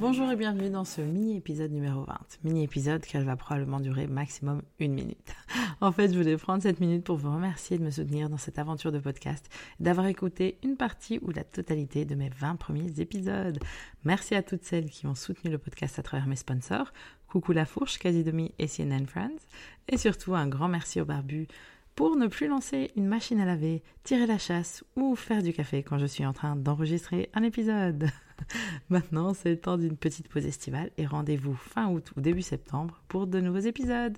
Bonjour et bienvenue dans ce mini-épisode numéro 20. Mini-épisode qu'elle va probablement durer maximum une minute. En fait, je voulais prendre cette minute pour vous remercier de me soutenir dans cette aventure de podcast, d'avoir écouté une partie ou la totalité de mes 20 premiers épisodes. Merci à toutes celles qui ont soutenu le podcast à travers mes sponsors. Coucou La Fourche, Casidomi et CNN Friends. Et surtout, un grand merci au barbu pour ne plus lancer une machine à laver, tirer la chasse ou faire du café quand je suis en train d'enregistrer un épisode. Maintenant, c'est le temps d'une petite pause estivale et rendez-vous fin août ou début septembre pour de nouveaux épisodes.